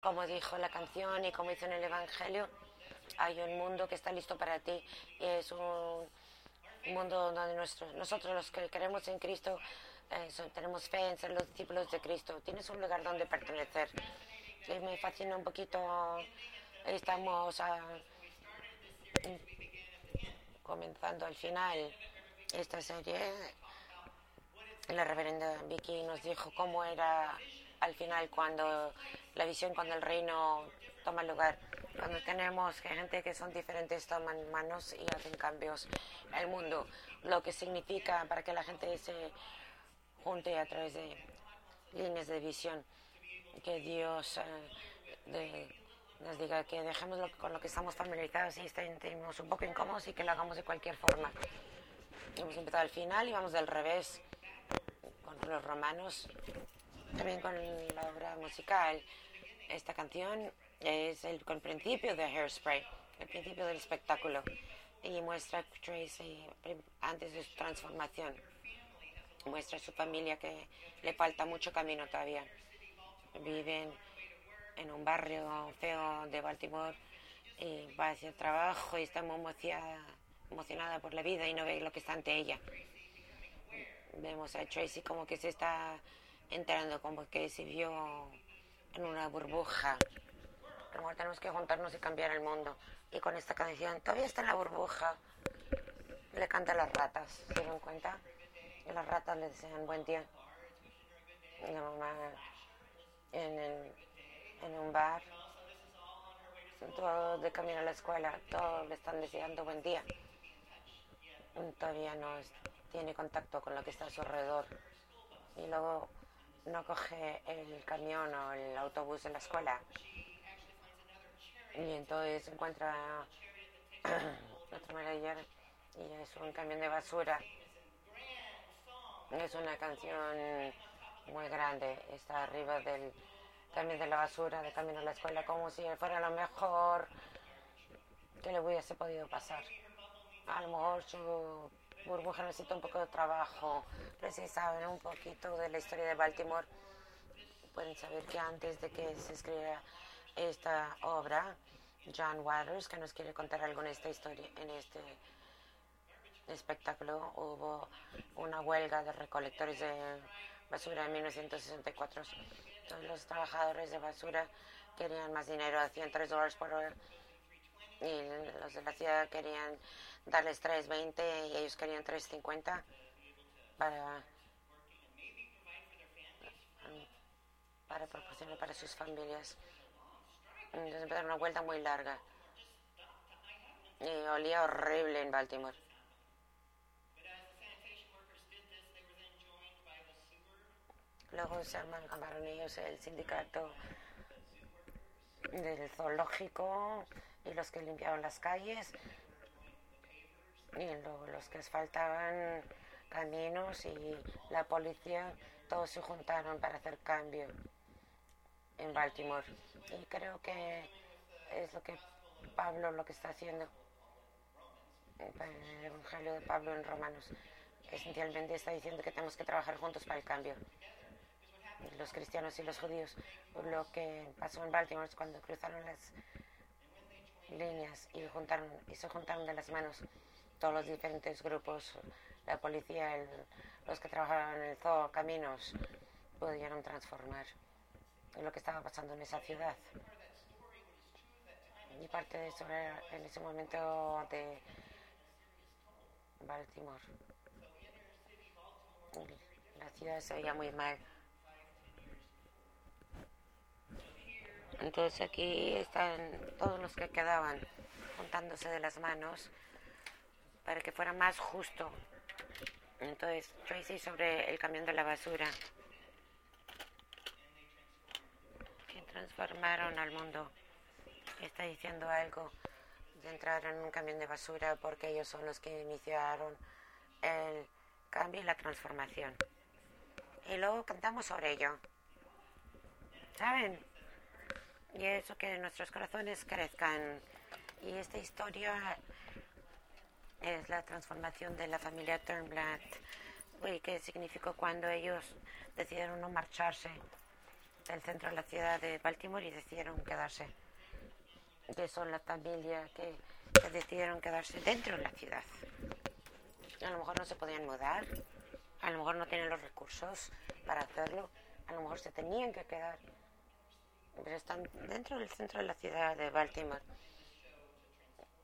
Como dijo la canción y como dice en el Evangelio, hay un mundo que está listo para ti. Y es un mundo donde nosotros los que creemos en Cristo eh, tenemos fe en ser los discípulos de Cristo. Tienes un lugar donde pertenecer. Y me fascina un poquito. Estamos a, comenzando al final esta serie. La reverenda Vicky nos dijo cómo era al final cuando la visión, cuando el reino toma lugar. Cuando tenemos gente que son diferentes, toman manos y hacen cambios el mundo. Lo que significa para que la gente se junte a través de líneas de visión. Que Dios eh, nos diga que dejemos con lo que estamos familiarizados y estemos un poco incómodos y que lo hagamos de cualquier forma. Hemos empezado al final y vamos del revés con los romanos también con la obra musical. Esta canción es el, el principio de Hairspray, el principio del espectáculo, y muestra a Tracy antes de su transformación. Muestra a su familia que le falta mucho camino todavía. Viven en un barrio feo de Baltimore y va hacia el trabajo y está muy emocionada, emocionada por la vida y no ve lo que está ante ella. Vemos a Tracy como que se está entrando como que se vio en una burbuja. Como tenemos que juntarnos y cambiar el mundo. Y con esta canción, todavía está en la burbuja. Le canta a las ratas, ¿se dan cuenta? Y las ratas le desean buen día. Y la mamá en, en un bar, todos de camino a la escuela, todos le están deseando buen día. Todavía no tiene contacto con lo que está a su alrededor. Y luego no coge el camión o el autobús de la escuela. Y entonces encuentra otra manera y es un camión de basura. Es una canción muy grande, está arriba del camión de la basura, de camino a la escuela, como si fuera lo mejor que le hubiese podido pasar. A lo su Burbuja necesita un poco de trabajo, pero si saben un poquito de la historia de Baltimore, pueden saber que antes de que se escribiera esta obra, John Waters, que nos quiere contar algo en esta historia, en este espectáculo, hubo una huelga de recolectores de basura en 1964. Todos los trabajadores de basura querían más dinero, hacían 3 dólares por hora y los de la ciudad querían darles 3.20 y ellos querían 3.50 para para proporcionar para sus familias. Entonces empezaron una vuelta muy larga y olía horrible en Baltimore. Luego se armaron ellos el sindicato del zoológico y los que limpiaban las calles y luego los que asfaltaban caminos y la policía, todos se juntaron para hacer cambio en Baltimore. Y creo que es lo que Pablo lo que está haciendo el Evangelio de Pablo en Romanos. Esencialmente está diciendo que tenemos que trabajar juntos para el cambio. Los cristianos y los judíos. Lo que pasó en Baltimore es cuando cruzaron las líneas y, juntaron, y se juntaron de las manos todos los diferentes grupos, la policía, los que trabajaban en el zoo, caminos, pudieron transformar lo que estaba pasando en esa ciudad. Y parte de eso era en ese momento de Baltimore. La ciudad se veía muy mal. Entonces aquí están todos los que quedaban juntándose de las manos para que fuera más justo. Entonces, Tracy sobre el camión de la basura. Que transformaron al mundo. Está diciendo algo de entrar en un camión de basura porque ellos son los que iniciaron el cambio y la transformación. Y luego cantamos sobre ello. ¿Saben? Y eso que nuestros corazones crezcan. Y esta historia es la transformación de la familia Turnblatt, que significó cuando ellos decidieron no marcharse hasta el centro de la ciudad de Baltimore y decidieron quedarse. Que son la familia que, que decidieron quedarse dentro de la ciudad. A lo mejor no se podían mudar, a lo mejor no tienen los recursos para hacerlo, a lo mejor se tenían que quedar, pero están dentro del centro de la ciudad de Baltimore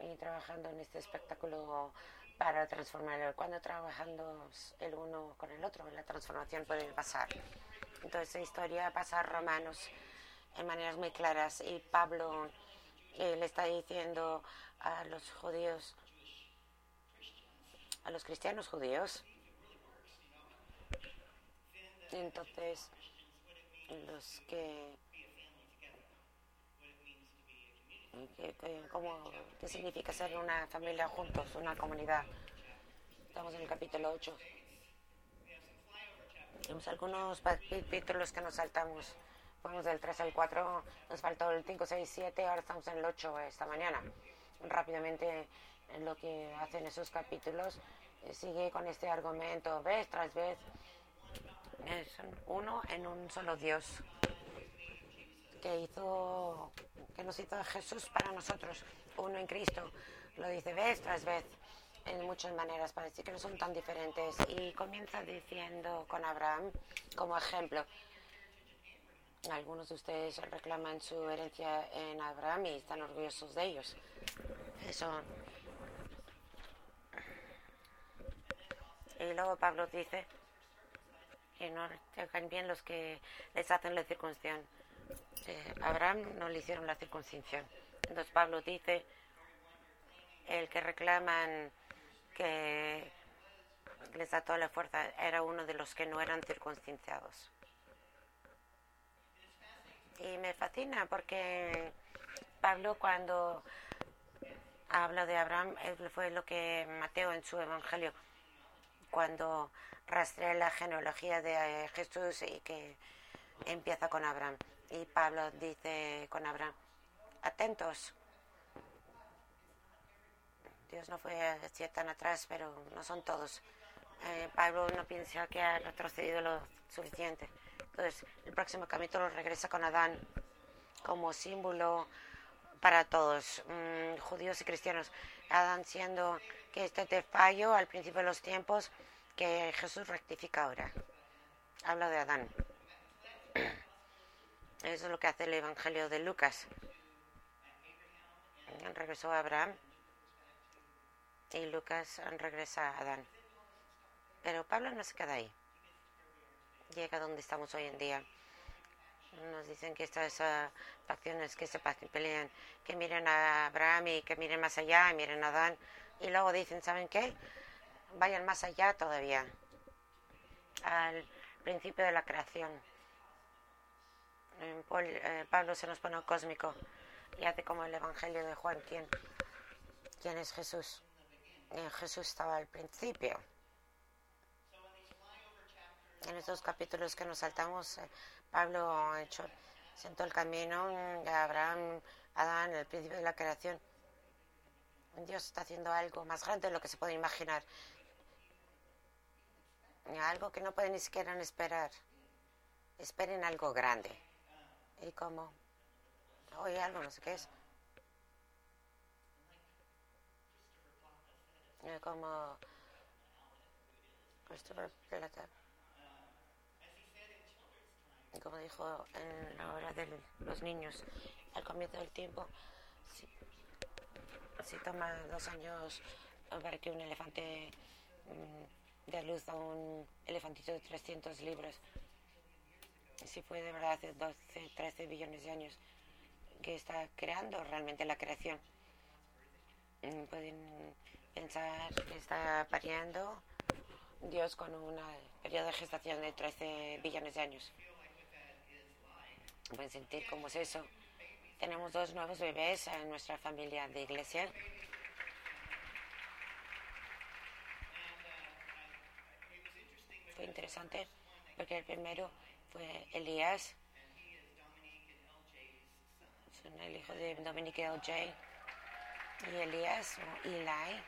y trabajando en este espectáculo para transformar. Cuando trabajando el uno con el otro, la transformación puede pasar. Entonces, la historia pasa a Romanos en maneras muy claras y Pablo eh, le está diciendo a los judíos, a los cristianos judíos, entonces los que ¿Qué, qué, significa ser una familia juntos, una comunidad? Estamos en el capítulo 8. Tenemos algunos capítulos que nos saltamos. Fuimos del 3 al 4, nos faltó el 5, 6, 7, ahora estamos en el 8 esta mañana. Rápidamente lo que hacen esos capítulos eh, sigue con este argumento, vez tras vez. Es uno en un solo Dios que hizo que nos hizo Jesús para nosotros, uno en Cristo. Lo dice vez tras vez en muchas maneras para decir que no son tan diferentes. Y comienza diciendo con Abraham como ejemplo. Algunos de ustedes reclaman su herencia en Abraham y están orgullosos de ellos. Eso. Y luego Pablo dice que no hagan bien los que les hacen la circuncisión eh, Abraham no le hicieron la circuncisión. Entonces Pablo dice, el que reclaman que les da toda la fuerza era uno de los que no eran circuncidados. Y me fascina porque Pablo cuando habla de Abraham fue lo que Mateo en su evangelio cuando rastrea la genealogía de Jesús y que empieza con Abraham. Y Pablo dice con Abraham, atentos. Dios no fue así tan atrás, pero no son todos. Eh, Pablo no piensa que ha retrocedido lo suficiente. Entonces, el próximo capítulo regresa con Adán como símbolo para todos, mm, judíos y cristianos. Adán siendo que este te fallo al principio de los tiempos que Jesús rectifica ahora. Habla de Adán. Eso es lo que hace el Evangelio de Lucas. Regresó a Abraham y Lucas regresa a Adán. Pero Pablo no se queda ahí. Llega donde estamos hoy en día. Nos dicen que estas uh, facciones que se pelean, que miren a Abraham y que miren más allá, y miren a Adán. Y luego dicen, ¿saben qué? Vayan más allá todavía, al principio de la creación eh, Pablo se nos pone cósmico y hace como el Evangelio de Juan, ¿quién, quién es Jesús? Eh, Jesús estaba al principio. En estos capítulos que nos saltamos, eh, Pablo ha hecho, sentó el camino de Abraham, Adán, el principio de la creación. Dios está haciendo algo más grande de lo que se puede imaginar. Algo que no pueden ni siquiera esperar. Esperen algo grande y como oye algo, no sé qué es. Como Christopher Platter. Y como dijo en la hora de los niños, al comienzo del tiempo, si, si toma dos años para que un elefante mm, dé luz a un elefantito de 300 libras, si fue de verdad hace 12, 13 billones de años que está creando realmente la creación. Mm, pueden pensar que está pariendo Dios con un periodo de gestación de 13 billones de años. Pueden sentir cómo es eso. Tenemos dos nuevos bebés en nuestra familia de iglesia. Fue interesante porque el primero fue Elías, son el hijo de Dominique y LJ, y Elías o Eli.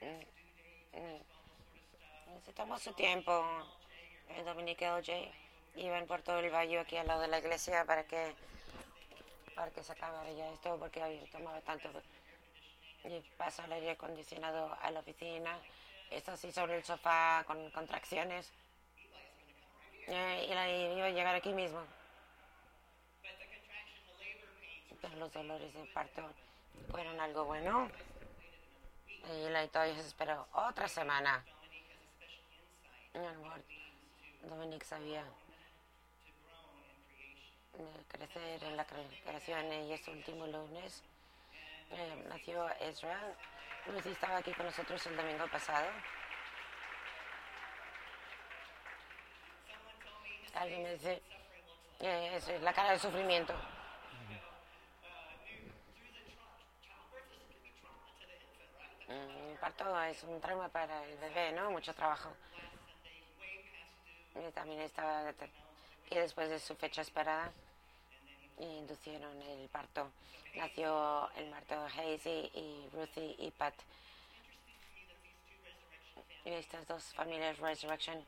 Mm, mm. Su tiempo Dominique L.J. iban por todo el valle aquí al lado de la iglesia para que para que se acabara ya esto porque había tomado tanto y pasa el aire acondicionado a la oficina está así sobre el sofá con contracciones. Eh, y la, iba a llegar aquí mismo. Pero los dolores de parto fueron algo bueno. Y la todavía se esperó otra semana. Dominique sabía crecer en la creación. Y este último lunes. Eh, nació Ezra. Lucy estaba aquí con nosotros el domingo pasado. Alguien me dice, eh, es la cara de sufrimiento. Mm, el parto es un trauma para el bebé, ¿no? Mucho trabajo. Y también estaba y después de su fecha esperada inducieron el parto. Nació el parto Hazy y Ruthie y Pat. Y estas dos familias Resurrection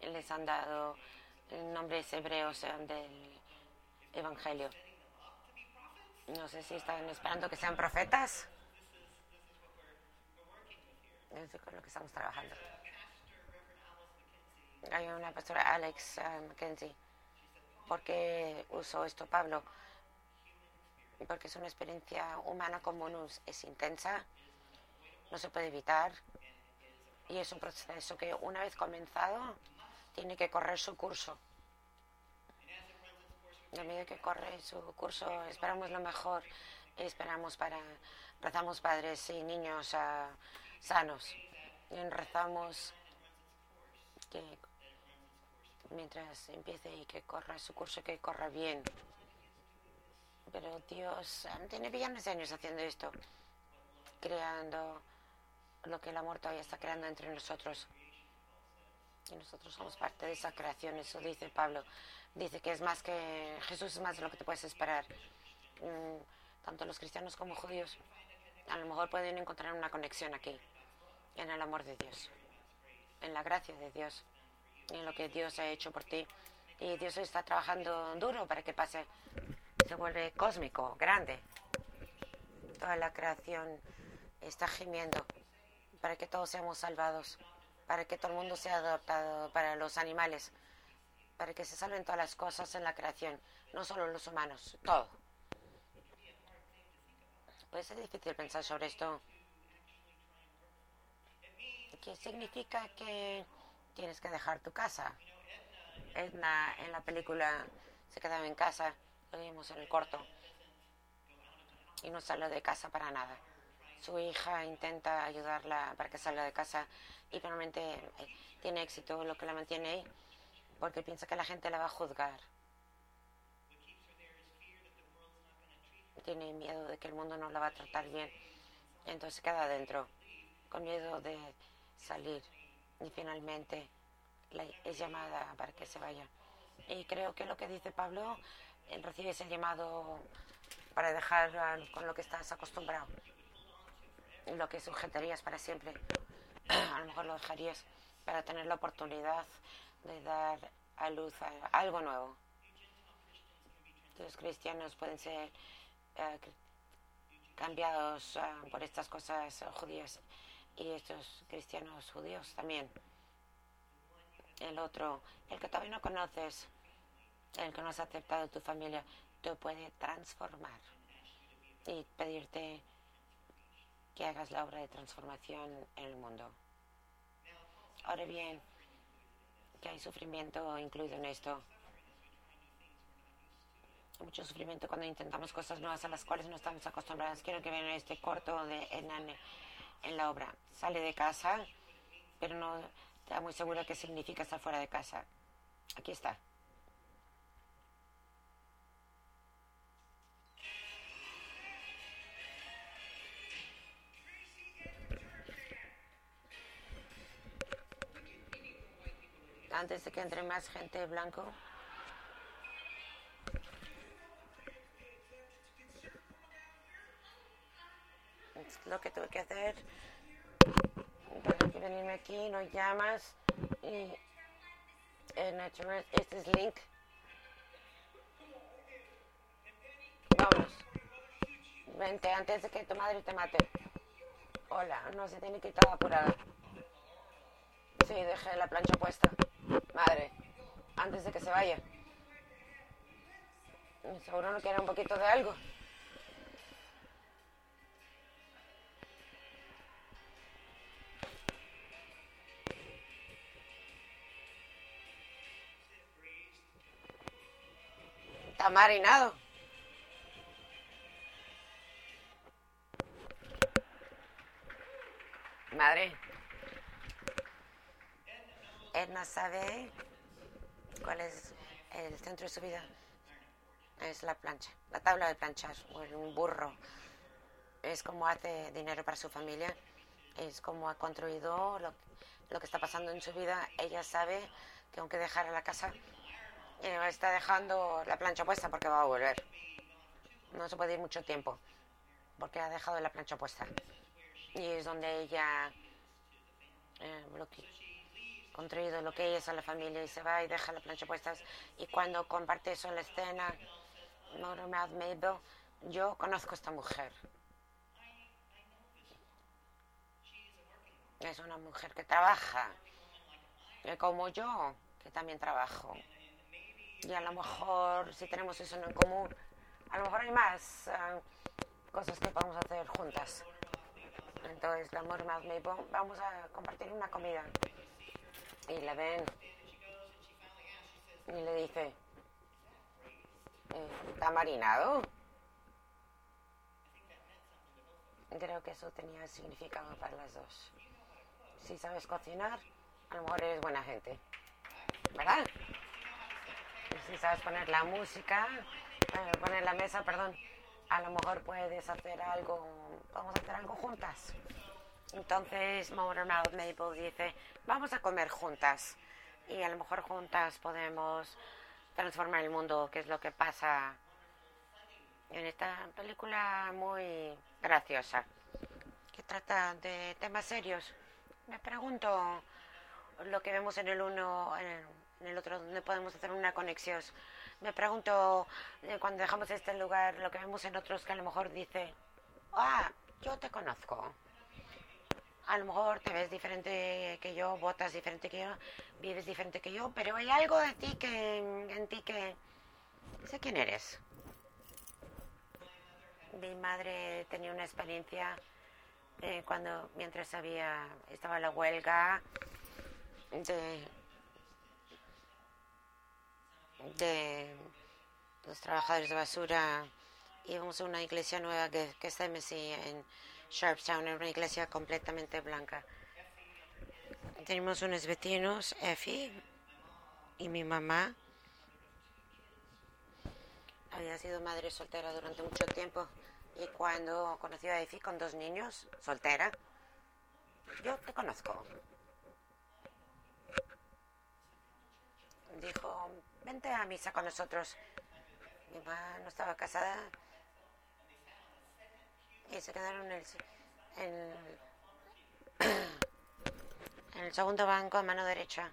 les han dado nombres hebreos del Evangelio. No sé si están esperando que sean profetas. Es con lo que estamos trabajando. Hay una pastora, Alex uh, Mackenzie ¿Por qué usó esto Pablo? Porque es una experiencia humana como es intensa, no se puede evitar y es un proceso que una vez comenzado tiene que correr su curso. A medida que corre su curso esperamos lo mejor, esperamos para, rezamos padres y niños uh, sanos, y rezamos que mientras empiece y que corra su curso, que corra bien. Pero Dios tiene millones de años haciendo esto, creando lo que el amor todavía está creando entre nosotros. Y nosotros somos parte de esa creación, eso dice Pablo. Dice que es más que Jesús es más de lo que te puedes esperar. Mm, tanto los cristianos como judíos a lo mejor pueden encontrar una conexión aquí, en el amor de Dios, en la gracia de Dios en lo que Dios ha hecho por ti. Y Dios está trabajando duro para que pase. Se vuelve cósmico, grande. Toda la creación está gimiendo para que todos seamos salvados, para que todo el mundo sea adoptado, para los animales, para que se salven todas las cosas en la creación, no solo los humanos, todo. Puede ser difícil pensar sobre esto. ¿Qué significa que tienes que dejar tu casa. Edna en la película se quedaba en casa, lo vimos en el corto, y no salió de casa para nada. Su hija intenta ayudarla para que salga de casa y finalmente eh, tiene éxito lo que la mantiene ahí porque piensa que la gente la va a juzgar. Tiene miedo de que el mundo no la va a tratar bien. Entonces queda adentro, con miedo de salir y finalmente es llamada para que se vaya. Y creo que lo que dice Pablo, él recibe ese llamado para dejar con lo que estás acostumbrado, lo que sujetarías para siempre. A lo mejor lo dejarías para tener la oportunidad de dar a luz algo nuevo. Los cristianos pueden ser eh, cambiados ah, por estas cosas judías y estos cristianos judíos también. El otro, el que todavía no conoces, el que no has aceptado tu familia, te puede transformar y pedirte que hagas la obra de transformación en el mundo. Ahora bien, que hay sufrimiento incluido en esto. Mucho sufrimiento cuando intentamos cosas nuevas a las cuales no estamos acostumbrados. Quiero que vean este corto de Enane en la obra. Sale de casa, pero no está muy segura qué significa estar fuera de casa. Aquí está. Antes de que entre más gente blanco. Lo que tuve que hacer. Que venirme aquí, nos llamas y En este es Link. Vamos. Vente antes de que tu madre te mate. Hola, no se tiene que toda apurada. Sí, dejé la plancha puesta. Madre, antes de que se vaya. Seguro no quiere un poquito de algo. Marinado. Madre. Edna sabe cuál es el centro de su vida. Es la plancha, la tabla de planchar, o un burro. Es como hace dinero para su familia. Es como ha construido lo, lo que está pasando en su vida. Ella sabe que aunque dejara la casa, está dejando la plancha puesta porque va a volver. No se puede ir mucho tiempo porque ha dejado la plancha puesta. Y es donde ella eh, lo que, construido lo que es a la familia y se va y deja la plancha puesta. Y cuando comparte eso en la escena, Mabel, yo conozco a esta mujer. Es una mujer que trabaja, como yo, que también trabajo. Y a lo mejor, si tenemos eso en común, a lo mejor hay más uh, cosas que podemos hacer juntas. Entonces, la Motormouth Mabel, vamos a compartir una comida. Y la ven y le dice, ¿está marinado? Creo que eso tenía significado para las dos. Si sabes cocinar, a lo mejor eres buena gente. ¿Verdad? Si sabes poner la música, eh, poner la mesa, perdón, a lo mejor puedes hacer algo, vamos a hacer algo juntas. Entonces Motormouth Maple dice, vamos a comer juntas y a lo mejor juntas podemos transformar el mundo, que es lo que pasa en esta película muy graciosa, que trata de temas serios. Me pregunto lo que vemos en el uno, en el otro, donde podemos hacer una conexión. Me pregunto eh, cuando dejamos este lugar, lo que vemos en otros que a lo mejor dice, ah, yo te conozco a lo mejor te ves diferente que yo, votas diferente que yo, vives diferente que yo, pero hay algo de ti que en ti que sé quién eres. Mi madre tenía una experiencia eh, cuando mientras había estaba la huelga de de los trabajadores de basura íbamos a una iglesia nueva que, que está en Sharpstown, en una iglesia completamente blanca. Tenemos unos vecinos, Effie y mi mamá. Había sido madre soltera durante mucho tiempo y cuando conoció a Effie con dos niños, soltera, yo te conozco. Dijo, vente a misa con nosotros. Mi mamá no estaba casada y se quedaron en el, en, el segundo banco a mano derecha.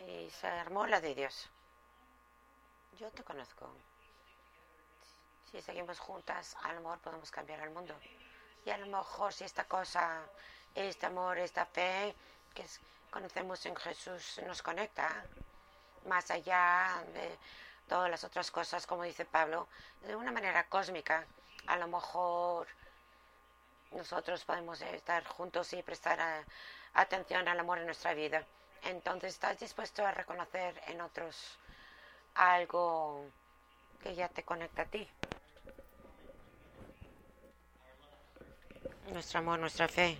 Y se armó la de Dios. Yo te conozco. Si seguimos juntas, a lo mejor podemos cambiar el mundo. Y a lo mejor si esta cosa, este amor, esta fe que conocemos en Jesús nos conecta, más allá de todas las otras cosas, como dice Pablo, de una manera cósmica, a lo mejor nosotros podemos estar juntos y prestar atención al amor en nuestra vida. Entonces, ¿estás dispuesto a reconocer en otros algo que ya te conecta a ti? Nuestro amor, nuestra fe.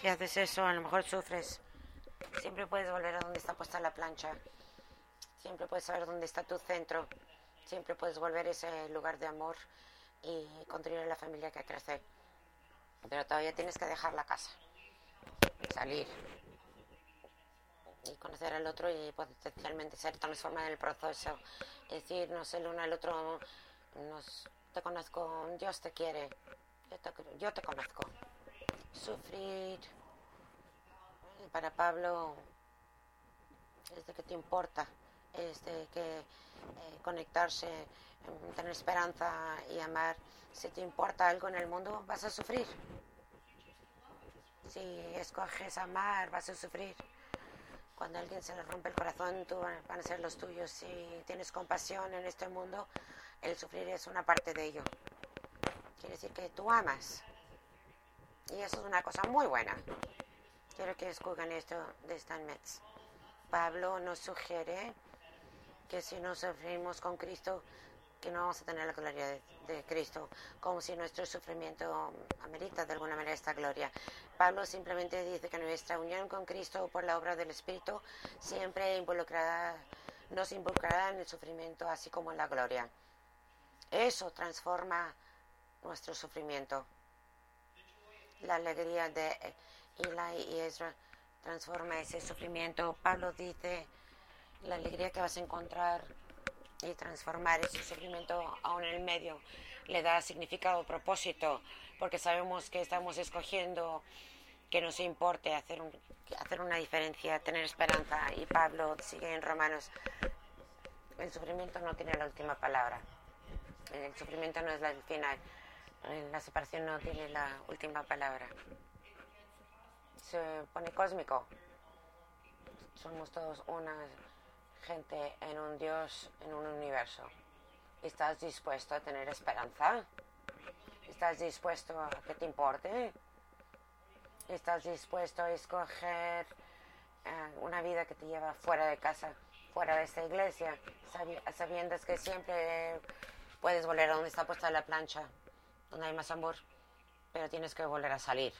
Si haces eso, a lo mejor sufres. Siempre puedes volver a donde está puesta la plancha. Siempre puedes saber dónde está tu centro. Siempre puedes volver a ese lugar de amor y construir la familia que crece. Pero todavía tienes que dejar la casa, salir y conocer al otro y potencialmente ser transformado en el proceso. Decirnos el uno al otro, nos, te conozco, Dios te quiere, yo te, yo te conozco. Sufrir para Pablo es de que te importa, es que eh, conectarse, em, tener esperanza y amar. Si te importa algo en el mundo, vas a sufrir. Si escoges amar, vas a sufrir. Cuando alguien se le rompe el corazón, tú van a ser los tuyos. Si tienes compasión en este mundo, el sufrir es una parte de ello. Quiere decir que tú amas. Y eso es una cosa muy buena. Quiero que escuchen esto de Stan Metz. Pablo nos sugiere que si no sufrimos con Cristo, que no vamos a tener la gloria de, Cristo, como si nuestro sufrimiento amerita de alguna manera esta gloria. Pablo simplemente dice que nuestra unión con Cristo por la obra del Espíritu siempre involucrará, nos involucrará en el sufrimiento, así como en la gloria. Eso transforma nuestro sufrimiento. La alegría de Eli y Ezra transforma ese sufrimiento. Pablo dice la alegría que vas a encontrar y transformar ese sufrimiento aún en el medio le da significado, propósito, porque sabemos que estamos escogiendo que nos importe hacer, un, hacer una diferencia, tener esperanza. Y Pablo sigue en Romanos, el sufrimiento no tiene la última palabra, el sufrimiento no es el final, la separación no tiene la última palabra. Se pone cósmico. Somos todos una gente en un Dios, en un universo. ¿Estás dispuesto a tener esperanza? ¿Estás dispuesto a que te importe? ¿Estás dispuesto a escoger eh, una vida que te lleva fuera de casa, fuera de esta iglesia, sabiendo que siempre puedes volver a donde está puesta la plancha, donde hay más amor, pero tienes que volver a salir?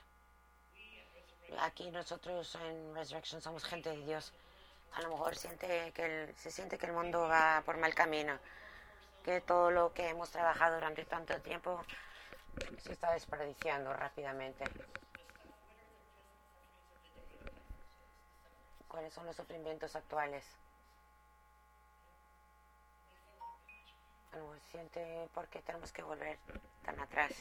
Aquí nosotros en Resurrection somos gente de Dios a lo mejor siente que se siente que el mundo va por mal camino, que todo lo que hemos trabajado durante tanto tiempo se está desperdiciando rápidamente. ¿Cuáles son los sufrimientos actuales? No siente por qué tenemos que volver tan atrás.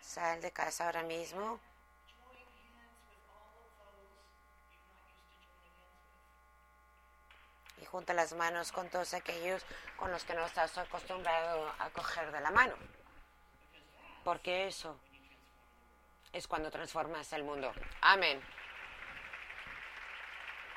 Sal de casa ahora mismo. y junta las manos con todos aquellos con los que no estás acostumbrado a coger de la mano. Porque eso es cuando transformas el mundo. Amén.